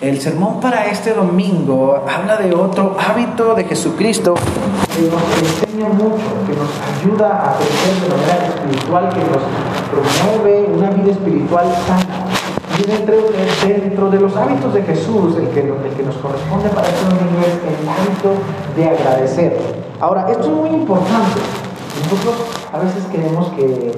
El sermón para este domingo habla de otro hábito de Jesucristo que nos enseña mucho, que nos ayuda a crecer de manera espiritual, que nos promueve una vida espiritual sana. Y dentro, de los hábitos de Jesús, el que, el que nos corresponde para este domingo es el hábito de agradecer. Ahora, esto es muy importante. Nosotros a veces creemos que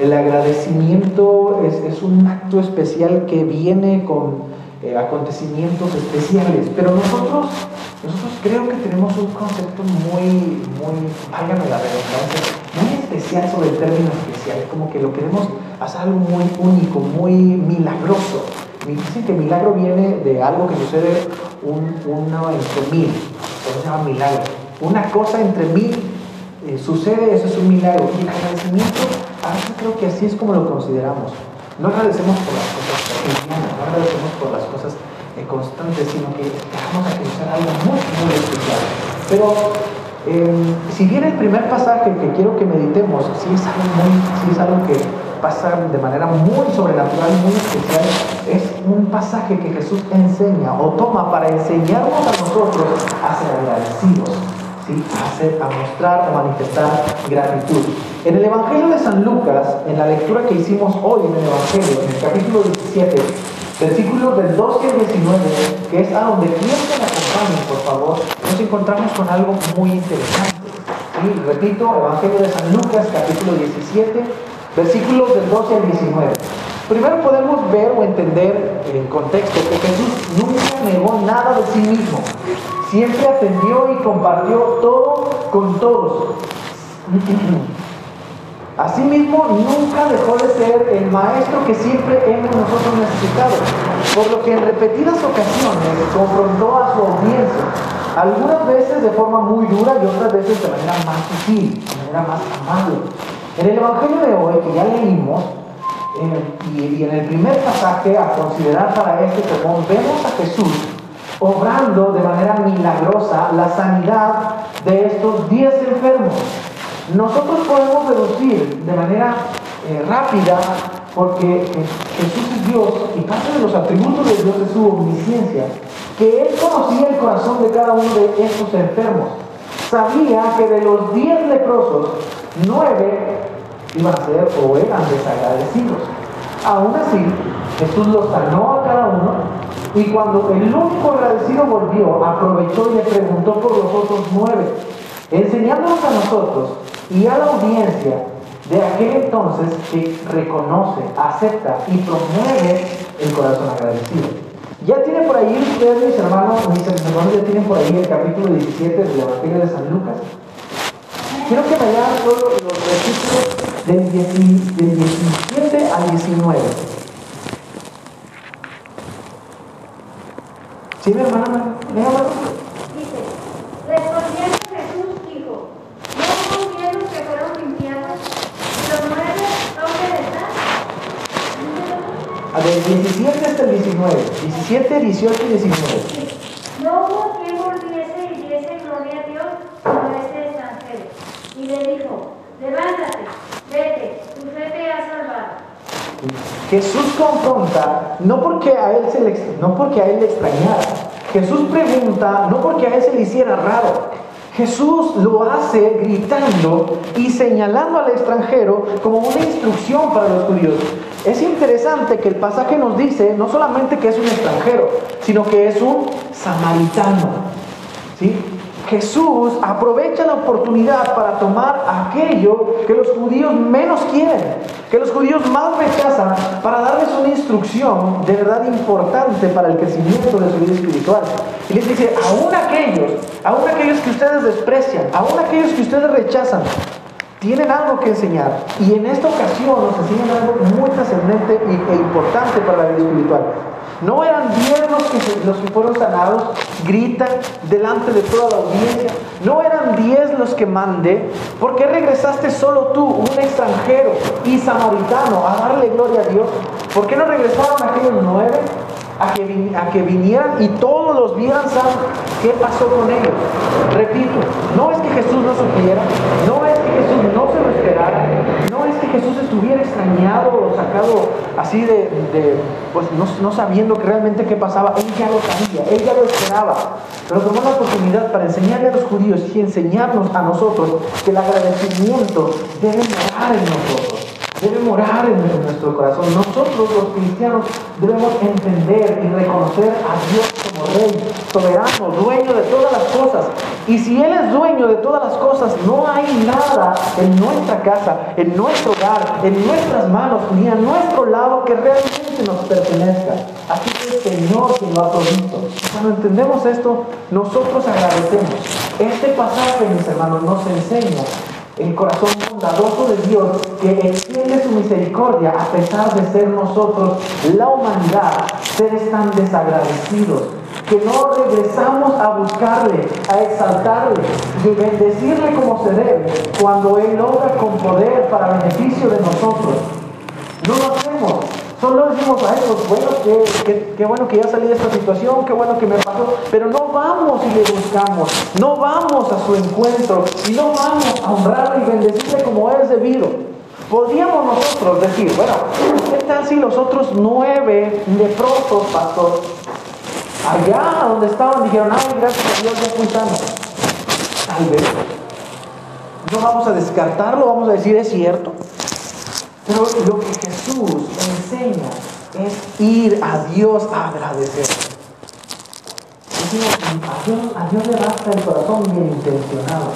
el agradecimiento es, un acto especial que viene con eh, acontecimientos especiales, pero nosotros, nosotros creo que tenemos un concepto muy, muy, válgame la redundancia, muy especial sobre el término especial, como que lo queremos hacer algo muy único, muy milagroso. Me dicen que milagro viene de algo que sucede un, uno entre mil, eso se llama milagro. Una cosa entre mil eh, sucede, eso es un milagro. Y el agradecimiento, creo que así es como lo consideramos. No agradecemos por las cosas cotidianas, no agradecemos por las cosas eh, constantes, sino que dejamos a sea algo muy, muy especial. Pero em, si bien el primer pasaje que quiero que meditemos, sí es algo, muy, sí es algo que pasa de manera muy sobrenatural, muy especial, es un pasaje que Jesús enseña o toma para enseñarnos a nosotros a ser agradecidos a, mostrar, a manifestar gratitud. En el Evangelio de San Lucas, en la lectura que hicimos hoy en el Evangelio, en el capítulo 17, versículos del 12 al 19, que es a donde quiero que me acompañen, por favor, nos encontramos con algo muy interesante. Repito, Evangelio de San Lucas, capítulo 17, versículos del 12 al 19. Primero podemos ver o entender en contexto que Jesús nunca negó nada de sí mismo. Siempre atendió y compartió todo con todos. Asimismo, nunca dejó de ser el maestro que siempre hemos nosotros necesitado, por lo que en repetidas ocasiones confrontó a su audiencia, algunas veces de forma muy dura y otras veces de manera más sutil, de manera más amable. En el Evangelio de hoy, que ya leímos, y, en el primer pasaje a considerar para este sermón, vemos a Jesús obrando de manera milagrosa la sanidad de estos diez enfermos. Nosotros podemos deducir de manera eh, rápida, porque Jesús es Dios y parte de los atributos de Dios es su omnisciencia, que Él conocía el corazón de cada uno de estos enfermos. Sabía que de los diez leprosos, nueve iban a ser o eran desagradecidos. Aún así, Jesús los sanó a cada uno y cuando el único agradecido volvió, aprovechó y le preguntó por los otros nueve, enseñándonos a nosotros y a la audiencia de aquel entonces que reconoce, acepta y promueve el corazón agradecido. Ya tienen por ahí ustedes, mis hermanos, mis hermanos, ya tienen por ahí el capítulo 17 del Evangelio de San Lucas. Quiero que me vean todos los versículos del, 17 al 19. ¿Sí, mi hermana? Dice, respondiendo Jesús dijo, ¿no hubo diez que fueron limpiados? ¿Y los nueve dónde están? A ver, 17 hasta el 19. 17, 18 y 19. No hubo quien volviese y diese gloria a Dios como este extranjero. Y le dijo, levántate Vete, tu fe te ha salvado. Jesús confronta no porque a él se le, no porque a él le extrañara. Jesús pregunta no porque a él se le hiciera raro. Jesús lo hace gritando y señalando al extranjero como una instrucción para los judíos. Es interesante que el pasaje nos dice no solamente que es un extranjero, sino que es un samaritano. ¿Sí? Jesús aprovecha la oportunidad para tomar aquello que los judíos menos quieren, que los judíos más rechazan, para darles una instrucción de verdad importante para el crecimiento de su vida espiritual. Y les dice, aún aquellos, aún aquellos que ustedes desprecian, aún aquellos que ustedes rechazan, tienen algo que enseñar. Y en esta ocasión nos enseñan algo muy trascendente e importante para la vida espiritual. No eran diez los que, los fueron sanados, gritan delante de toda la audiencia. No eran diez los que mandé. ¿Por qué regresaste solo tú, un extranjero y samaritano, a darle gloria a Dios? ¿Por qué no regresaron aquellos nueve? A que, a que vinieran y todos los vieran saber qué pasó con ellos. Repito, no es que Jesús no supiera, no es que Jesús no se lo esperara, Jesús estuviera extrañado o sacado así de, pues no, no, sabiendo que realmente qué pasaba, él ya lo sabía, él ya lo esperaba. Pero tomó la oportunidad para enseñarle a los judíos y enseñarnos a nosotros que el agradecimiento debe morar en nosotros debe morar en nuestro corazón. Nosotros los cristianos debemos entender y reconocer a Dios como Rey, soberano, dueño de todas las cosas. Y si Él es dueño de todas las cosas, no hay nada en nuestra casa, en nuestro hogar, en nuestras manos, ni a nuestro lado que realmente nos pertenezca. Así que el Señor que lo ha provisto. Cuando entendemos esto, nosotros agradecemos. Este pasaje, mis hermanos, nos enseña el corazón bondadoso de Dios que extiende su misericordia a pesar de ser nosotros, la humanidad, seres tan desagradecidos, que no regresamos a buscarle, a exaltarle y bendecirle como se debe cuando Él obra con poder para beneficio de nosotros. No lo hacemos. Solo decimos a ellos, bueno, qué, bueno que ya salí de esta situación, qué bueno que me pasó, pero no vamos y le buscamos, no vamos a su encuentro y no vamos a honrarle y bendecirle como es debido. Podríamos nosotros decir, bueno, ¿qué tal si los otros nueve leprosos, pastor, allá donde estaban dijeron, ay, gracias a Dios, ya fui sano? Tal vez. No vamos a descartarlo, vamos a decir, es cierto. Pero lo que Jesús enseña es ir a Dios a agradecer. a Dios, a Dios le basta el corazón bien intencionado.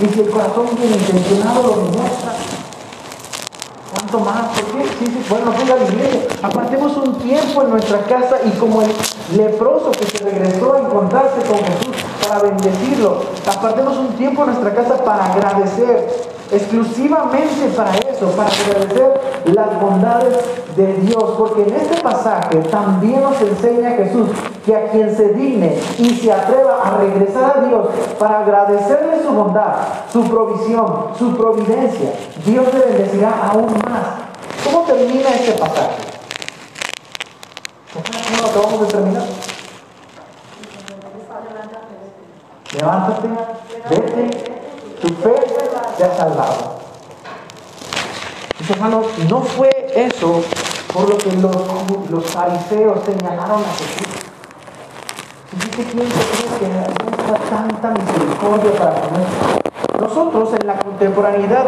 Y si el corazón bien intencionado lo demuestra, ¿cuánto más? ¿Por qué? Sí, bueno, fui a la iglesia. Apartemos un tiempo en nuestra casa y como el leproso que se regresó a encontrarse con Jesús para bendecirlo, apartemos un tiempo en nuestra casa para agradecer exclusivamente para eso, para agradecer las bondades de Dios, porque en este pasaje también nos enseña Jesús que a quien se digne y se atreva a regresar a Dios para agradecerle su bondad, su provisión, su providencia, Dios le bendecirá aún más. ¿Cómo termina este pasaje? ¿Cómo lo acabamos de terminar? Levántate, te ha salvado. Mis hermanos, no fue eso por lo que los, los fariseos señalaron a Jesús. Dice quién se cree que muestra tanta misericordia para con Nosotros en la contemporaneidad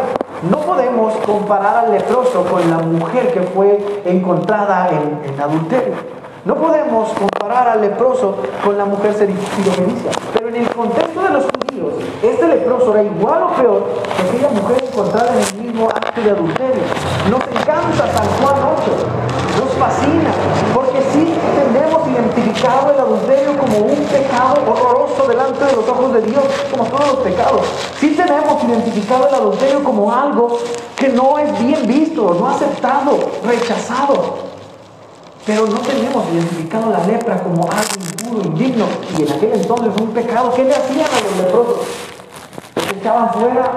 no podemos comparar al leproso con la mujer que fue encontrada en, en adulterio. No podemos comparar al leproso con la mujer sirofenicia, pero en el contexto de los judíos, este leproso era igual o peor que aquella mujer encontrada en el mismo acto de adulterio. Nos encanta San Juan 8, nos fascina, porque sí tenemos identificado el adulterio como un pecado horroroso delante de los ojos de Dios, como todos los pecados. Sí tenemos identificado el adulterio como algo que no es bien visto, no aceptado, rechazado. Pero no tenemos identificado la lepra como algo impuro, indigno. Y en aquel entonces un pecado. ¿Qué le hacían a los leprosos? Los echaban fuera.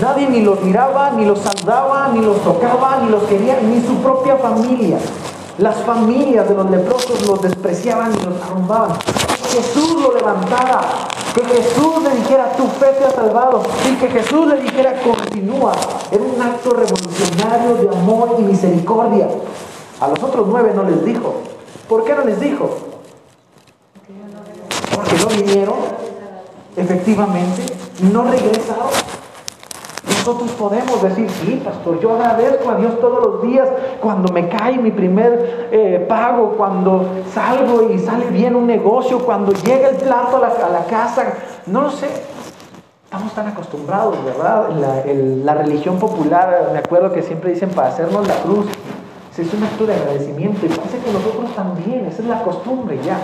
Nadie ni los miraba, ni los saludaba, ni los tocaba, ni los quería, ni su propia familia. Las familias de los leprosos los despreciaban y los arrumbaban. Jesús lo levantara, que Jesús le dijera, tu fe te ha salvado, y que Jesús le dijera, continúa. Era un acto revolucionario de amor y misericordia. A los otros nueve no les dijo. ¿Por qué no les dijo? Porque no vinieron, efectivamente, no regresaron. Nosotros podemos decir, sí, pastor, yo agradezco a Dios todos los días cuando me cae mi primer eh, pago, cuando salgo y sale bien un negocio, cuando llega el plato a la, casa, no lo sé. Estamos tan acostumbrados, ¿verdad? La, la religión popular, me acuerdo que siempre dicen para hacernos la cruz, es un acto de agradecimiento y parece que nosotros también, esa es la costumbre ya.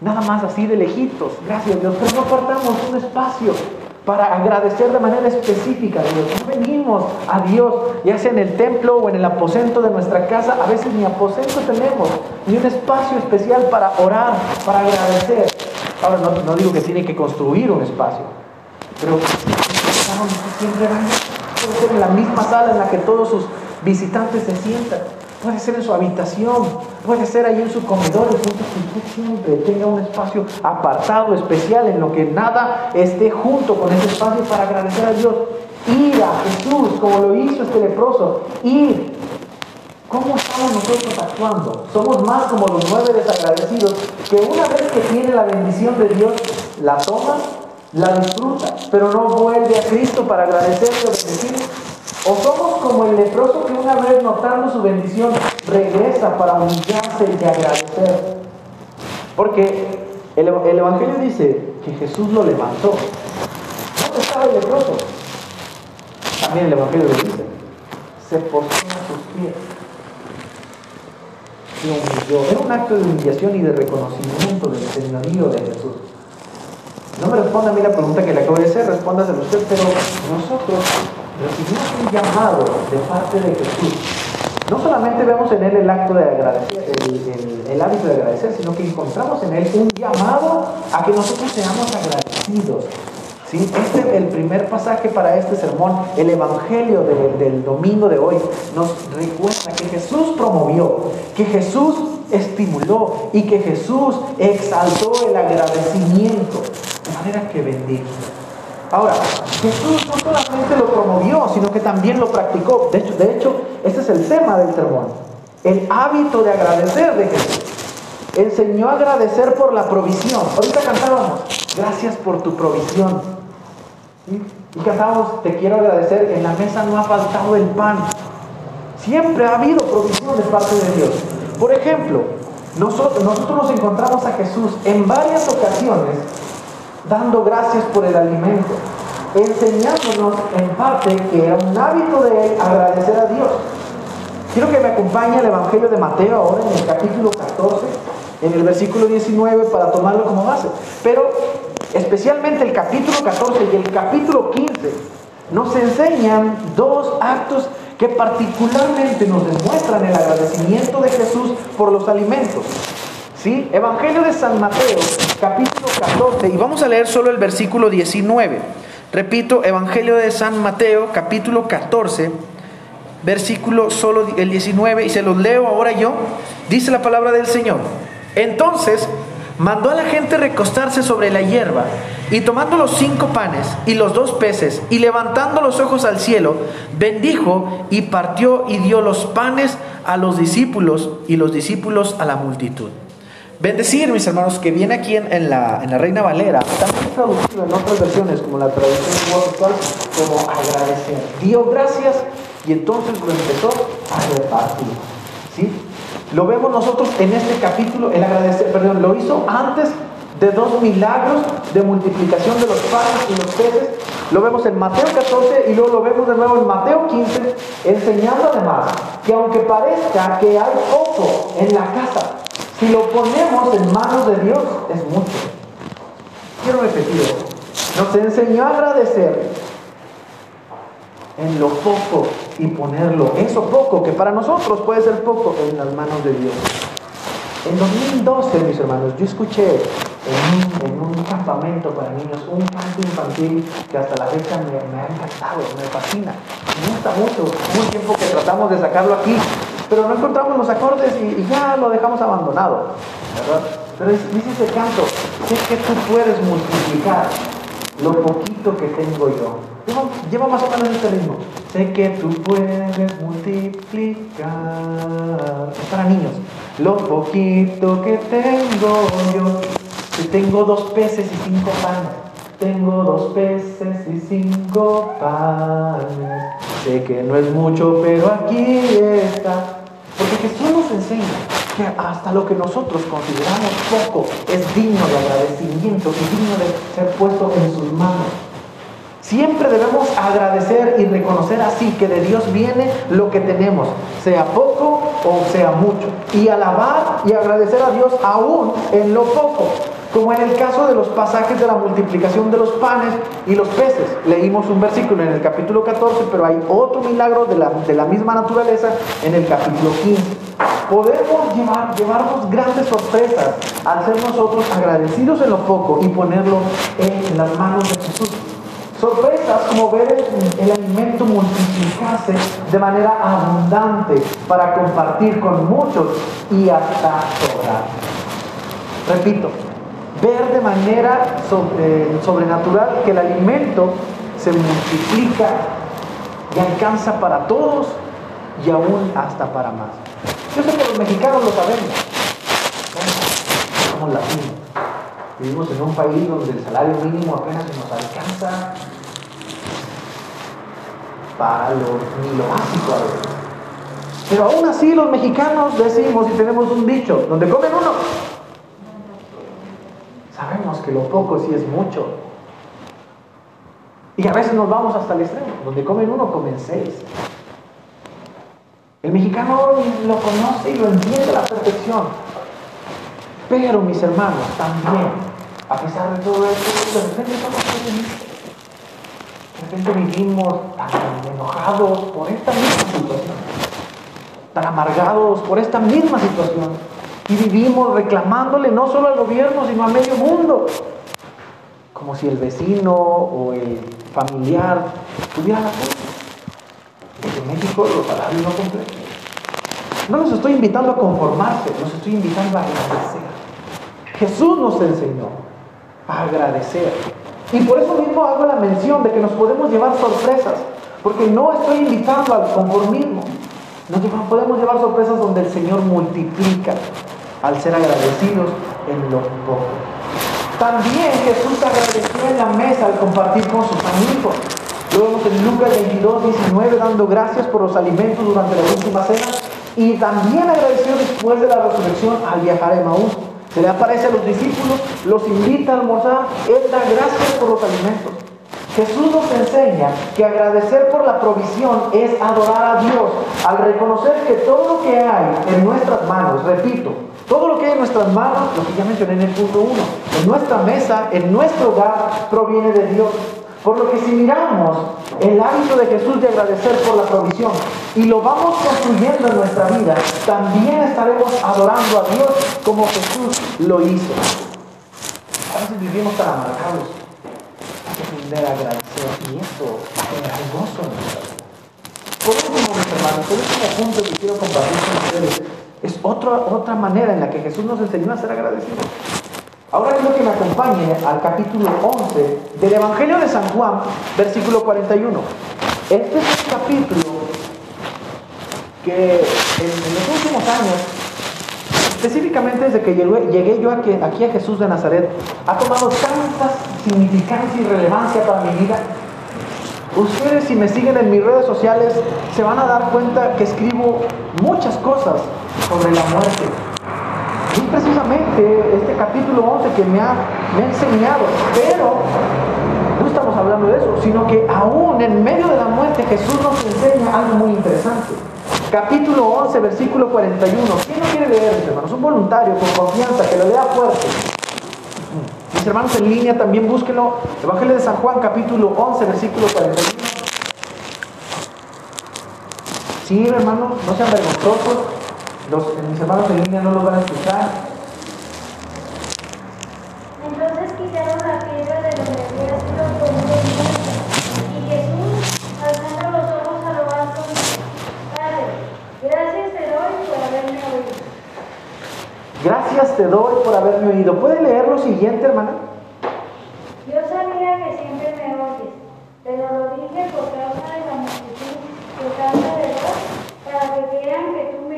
Nada más así de lejitos, gracias Dios, pero no apartamos un espacio para agradecer de manera específica a Dios. No venimos a Dios, ya sea en el templo o en el aposento de nuestra casa, a veces ni aposento tenemos, ni un espacio especial para orar, para agradecer. Ahora no, digo que tiene que construir un espacio, pero siempre van, puede ser en la misma sala en la que todos sus visitantes se sientan. Puede ser en su habitación, puede ser ahí en su comedor, el punto que usted siempre tenga un espacio apartado, especial, en lo que nada esté junto con ese espacio para agradecer a Dios. ir a Jesús como lo hizo este leproso, ir. ¿Cómo estamos nosotros actuando? Somos más como los nueve desagradecidos que una vez que tiene la bendición de Dios, la toma, la disfruta, pero no vuelve a Cristo para agradecerle o bendecir. O somos como el leproso que una vez notando su bendición regresa para humillarse y agradecer. Porque el, el Evangelio dice que Jesús lo levantó. ¿Dónde estaba el leproso? También el Evangelio lo dice. Se postró a sus pies. Se humilló. Era un acto de humillación y de reconocimiento del señorío de Jesús. No me responda a mí la pregunta que le acabo de hacer, respóndaselo usted, pero nosotros recibimos un llamado de parte de Jesús. No solamente vemos en él el acto de agradecer, el, hábito de agradecer, sino que encontramos en él un llamado a que nosotros seamos agradecidos. Este es el primer pasaje para este sermón, el Evangelio del, domingo de hoy, nos recuerda que Jesús promovió, que Jesús estimuló y que Jesús exaltó el agradecimiento, de manera que bendiga. Ahora, Jesús no solamente lo promovió, sino que también lo practicó. De hecho, de hecho, ese es el tema del sermón. El hábito de agradecer de Jesús. Enseñó a agradecer por la provisión. Ahorita cantábamos, gracias por tu provisión. Y cantábamos, te quiero agradecer, en la mesa no ha faltado el pan. Siempre ha habido provisión de parte de Dios. Por ejemplo, nosotros, nosotros nos encontramos a Jesús en varias ocasiones dando gracias por el alimento, enseñándonos en parte que era un hábito de agradecer a Dios. Quiero que me acompañe el Evangelio de Mateo ahora en el capítulo 14, en el versículo 19, para tomarlo como base. Pero especialmente el capítulo 14 y el capítulo 15 nos enseñan dos actos que particularmente nos demuestran el agradecimiento de Jesús por los alimentos. ¿Sí? Evangelio de San Mateo, capítulo 14, y vamos a leer solo el versículo 19. Repito, Evangelio de San Mateo, capítulo 14, versículo solo el 19, y se los leo ahora yo. Dice la palabra del Señor. Entonces mandó a la gente recostarse sobre la hierba, y tomando los cinco panes y los dos peces, y levantando los ojos al cielo, bendijo y partió y dio los panes a los discípulos y los discípulos a la multitud. Bendecir, mis hermanos, que viene aquí en, la, Reina Valera, también traducido en otras versiones, como la traducción actual, como agradecer. Dio gracias y entonces lo empezó a repartir. ¿sí? Lo vemos nosotros en este capítulo, el agradecer, perdón, lo hizo antes de dos milagros de multiplicación de los panes y los peces. Lo vemos en Mateo 14 y luego lo vemos de nuevo en Mateo 15, enseñando además que aunque parezca que hay poco en la casa, si lo ponemos en manos de Dios, es mucho. Quiero repetir, nos enseñó a agradecer en lo poco y ponerlo, eso poco, que para nosotros puede ser poco, en las manos de Dios. En 2012, mis hermanos, yo escuché en un, campamento para niños un canto infantil que hasta la fecha me, ha encantado, me fascina. Me gusta mucho. un tiempo que tratamos de sacarlo aquí pero no encontramos los acordes y, ya lo dejamos abandonado. ¿verdad? Pero dice ese canto, sé que tú puedes multiplicar lo poquito que tengo yo. Lleva, más o menos este ritmo. Sé que tú puedes multiplicar. Es para niños. Lo poquito que tengo yo. Si tengo dos peces y cinco panes. Tengo dos peces y cinco panes. Sé que no es mucho, pero aquí está porque Jesús nos enseña que hasta lo que nosotros consideramos poco es digno de agradecimiento y digno de ser puesto en sus manos. Siempre debemos agradecer y reconocer así que de Dios viene lo que tenemos, sea poco o sea mucho. Y alabar y agradecer a Dios aún en lo poco como en el caso de los pasajes de la multiplicación de los panes y los peces. Leímos un versículo en el capítulo 14, pero hay otro milagro de la, de la misma naturaleza en el capítulo 15. Podemos llevar, llevarnos grandes sorpresas al ser nosotros agradecidos en lo poco y ponerlo en las manos de Jesús. Sorpresas como ver el, el alimento multiplicarse de manera abundante para compartir con muchos y hasta sobrar. Repito, ver de manera sobrenatural que el alimento se multiplica y alcanza para todos y aún hasta para más. Yo sé que los mexicanos lo sabemos. Somos latinos. Vivimos en un país donde el salario mínimo apenas nos alcanza para lo, lo básico a veces. Pero aún así los mexicanos decimos y tenemos un dicho, donde comen uno. Lo poco sí es mucho. Y a veces nos vamos hasta el extremo, donde comen uno, comen seis. El mexicano lo conoce y lo entiende a la perfección. Pero mis hermanos, también, a pesar de todo esto, de repente somos De repente vivimos tan enojados por esta misma situación, tan amargados por esta misma situación, y vivimos reclamándole no solo al gobierno, sino a medio mundo, como si el vecino o el familiar tuviera la culpa. En México los salarios no cumplen. No los estoy invitando a conformarse, los estoy invitando a agradecer. Jesús nos enseñó a agradecer. Y por eso mismo hago la mención de que nos podemos llevar sorpresas, porque no estoy invitando al conformismo. Nos podemos llevar sorpresas donde el Señor multiplica al ser agradecidos en lo poco. También Jesús agradeció en la mesa al compartir con sus amigos. Lo vemos en Lucas 22, 19, dando gracias por los alimentos durante la última cena y también agradeció después de la resurrección al viajar a Emaús. Se le aparece a los discípulos, los invita a almorzar, Él da gracias por los alimentos. Jesús nos enseña que agradecer por la provisión es adorar a Dios al reconocer que todo lo que hay en nuestras manos, repito, todo lo que hay en nuestras manos, lo que ya mencioné en el punto 1, en nuestra mesa, en nuestro hogar, proviene de Dios. Por lo que si miramos el hábito de Jesús de agradecer por la provisión y lo vamos construyendo en nuestra vida, también estaremos adorando a Dios como Jesús lo hizo. A veces vivimos tan amargados. Hay que aprender a agradecer y eso es gozo en nuestra vida. Por último, mis hermanos, el último punto que quiero compartir con ustedes es otra, otra manera en la que Jesús nos enseñó a ser agradecidos. Ahora quiero que me acompañe al capítulo 11 del Evangelio de San Juan, versículo 41. Este es un capítulo que en, los últimos años, específicamente desde que llegué, yo aquí, aquí a Jesús de Nazaret, ha tomado tanta significancia y relevancia para mi vida. Ustedes si me siguen en mis redes sociales se van a dar cuenta que escribo muchas cosas sobre la muerte, es precisamente este capítulo 11 que me ha, me ha enseñado, pero no estamos hablando de eso, sino que aún en medio de la muerte Jesús nos enseña algo muy interesante. Capítulo 11, versículo 41. ¿Quién no quiere leer, hermanos? Un voluntario con confianza, que lo lea fuerte. Hermanos en línea también búsquenlo. Evangelio de San Juan, capítulo 11, versículo 41. Sí, hermanos, no sean vergonzosos. Los, mis hermanos en línea no lo van a escuchar. Gracias te doy por haberme oído. ¿Puede leer lo siguiente, hermana? Yo sabía que siempre me oyes, pero lo dije por causa de la multitud, por causa de Dios, para que vean que tú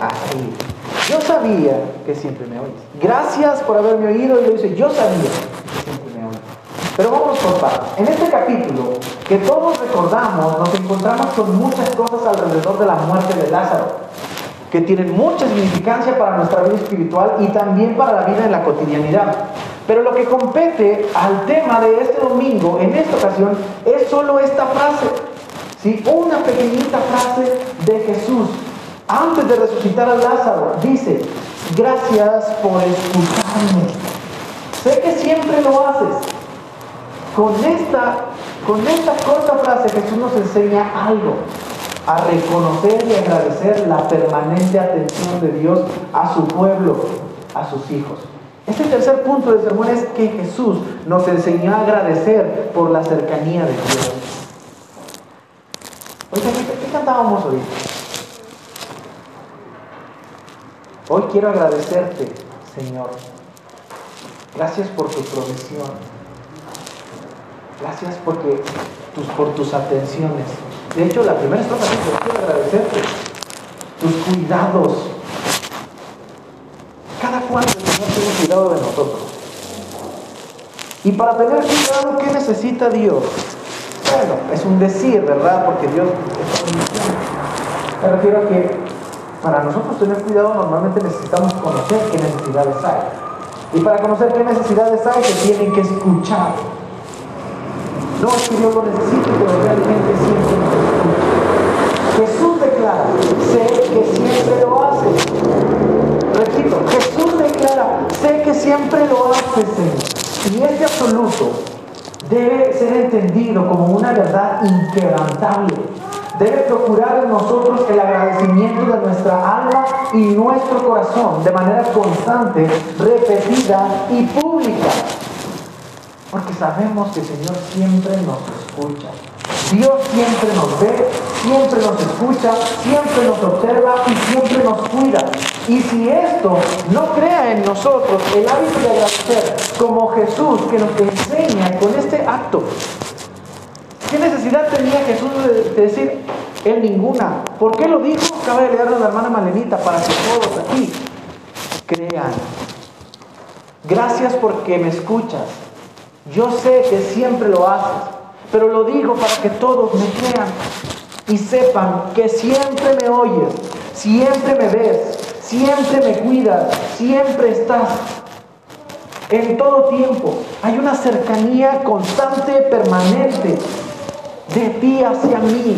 Así. Yo sabía que siempre me oyes. Gracias por haberme oído. Y le dice, yo sabía que siempre me oyes. Pero vamos por partes. En este capítulo, que todos recordamos, nos encontramos con muchas cosas alrededor de la muerte de Lázaro, que tienen mucha significancia para nuestra vida espiritual y también para la vida en la cotidianidad. Pero lo que compete al tema de este domingo, en esta ocasión, es solo esta frase. ¿sí? Una pequeñita frase de Jesús antes de resucitar a Lázaro, dice, gracias por escucharme. Sé que siempre lo haces. Con esta, con esta corta frase Jesús nos enseña algo, a reconocer y agradecer la permanente atención de Dios a su pueblo, a sus hijos. Este tercer punto del sermón es que Jesús nos enseñó a agradecer por la cercanía de Dios. Oiga, ¿qué, cantábamos hoy? Hoy quiero agradecerte, Señor. Gracias por tu provisión. Gracias porque tus, por tus atenciones. De hecho, la primera estrofa dice, quiero agradecerte tus cuidados. Cada cual el Señor tiene cuidado de nosotros. Y para tener cuidado, ¿qué necesita Dios? Bueno, es un decir, ¿verdad? Porque Dios es Me refiero a que para nosotros tener cuidado normalmente necesitamos conocer qué necesidades hay. Y para conocer qué necesidades hay se tienen que escuchar. No es que Dios lo necesite, pero realmente. Jesús sé que siempre lo hace. Repito, Jesús declara, sé que siempre lo hace, Señor. Y este absoluto debe ser entendido como una verdad inquebrantable. Debe procurar en nosotros el agradecimiento de nuestra alma y nuestro corazón de manera constante, repetida y pública. Porque sabemos que el Señor siempre nos escucha. Dios siempre nos ve, siempre nos escucha, siempre nos observa y siempre nos cuida. Y si esto no crea en nosotros el hábito de agradecer, como Jesús que nos enseña con este acto, ¿qué necesidad tenía Jesús de, decir? Él ninguna. ¿Por qué lo dijo? Acaba de leerlo a la hermana Malenita para que todos aquí crean. Gracias porque me escuchas. Yo sé que siempre lo haces, pero lo digo para que todos me crean y sepan que siempre me oyes, siempre me ves, siempre me cuidas, siempre estás. En todo tiempo hay una cercanía constante, permanente, de ti hacia mí.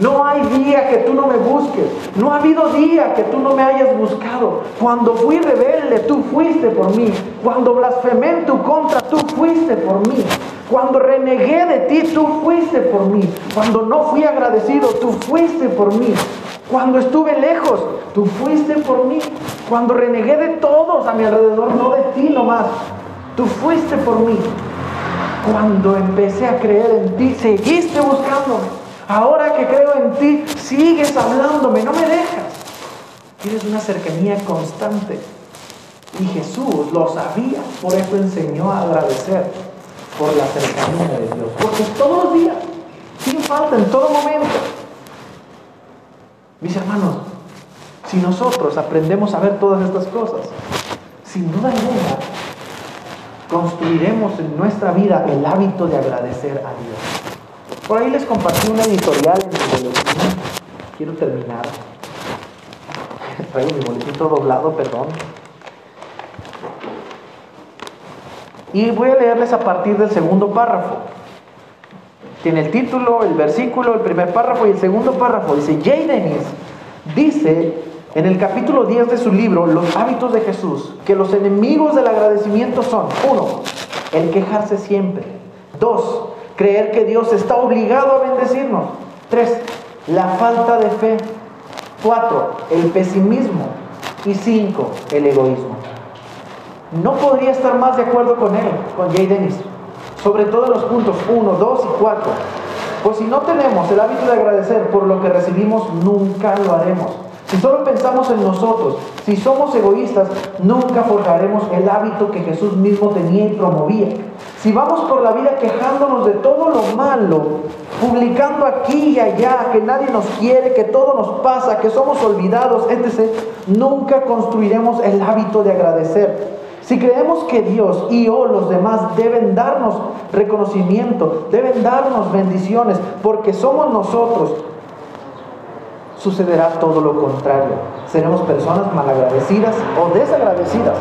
No hay día que tú no me busques. No ha habido día que tú no me hayas buscado. Cuando fui rebelde, tú fuiste por mí. Cuando blasfemé en tu contra, tú fuiste por mí. Cuando renegué de ti, tú fuiste por mí. Cuando no fui agradecido, tú fuiste por mí. Cuando estuve lejos, tú fuiste por mí. Cuando renegué de todos a mi alrededor, no de ti nomás, tú fuiste por mí. Cuando empecé a creer en ti, seguiste buscándome. Ahora que creo en ti, sigues hablándome, no me dejas. Tienes una cercanía constante. Y Jesús lo sabía, por eso enseñó a agradecer por la cercanía de Dios. Porque todos los días, sin falta, en todo momento. Mis hermanos, si nosotros aprendemos a ver todas estas cosas, sin duda alguna, construiremos en nuestra vida el hábito de agradecer a Dios. Por ahí les compartí una editorial en mi. Quiero terminar. Traigo mi boletín todo doblado, perdón. Y voy a leerles a partir del segundo párrafo. Tiene el título, el versículo, el primer párrafo y el segundo párrafo. Dice, Jay Dennis dice en el capítulo 10 de su libro, Los hábitos de Jesús, que los enemigos del agradecimiento son, uno, el quejarse siempre. Dos, creer que Dios está obligado a bendecirnos. Tres, la falta de fe. Cuatro, el pesimismo. Y cinco, el egoísmo. No podría estar más de acuerdo con él, con Jay Dennis, sobre todo los puntos 1, 2 y 4. Pues si no tenemos el hábito de agradecer por lo que recibimos, nunca lo haremos. Si solo pensamos en nosotros, si somos egoístas, nunca forjaremos el hábito que Jesús mismo tenía y promovía. Si vamos por la vida quejándonos de todo lo malo, publicando aquí y allá que nadie nos quiere, que todo nos pasa, que somos olvidados, etc., nunca construiremos el hábito de agradecer. Si creemos que Dios y o los demás deben darnos reconocimiento, deben darnos bendiciones, porque somos nosotros, sucederá todo lo contrario. Seremos personas malagradecidas o desagradecidas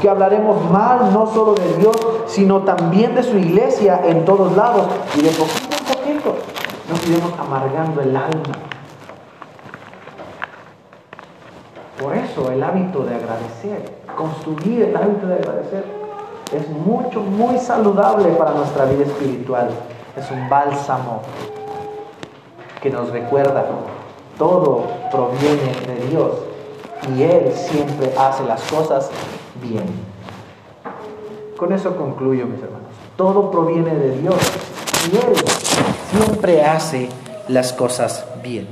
que hablaremos mal no solo de Dios, sino también de su iglesia en todos lados. Y de poquito en poquito nos iremos amargando el alma. Por eso el hábito de agradecer, construir el hábito de agradecer, es mucho, muy saludable para nuestra vida espiritual. Es un bálsamo que nos recuerda, todo proviene de Dios y Él siempre hace las cosas bien. Con eso concluyo, mis hermanos. Todo proviene de Dios y Él siempre hace las cosas bien.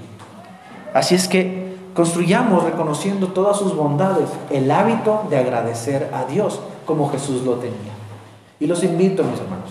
Así es que construyamos reconociendo todas sus bondades el hábito de agradecer a Dios como Jesús lo tenía. Y los invito, mis hermanos,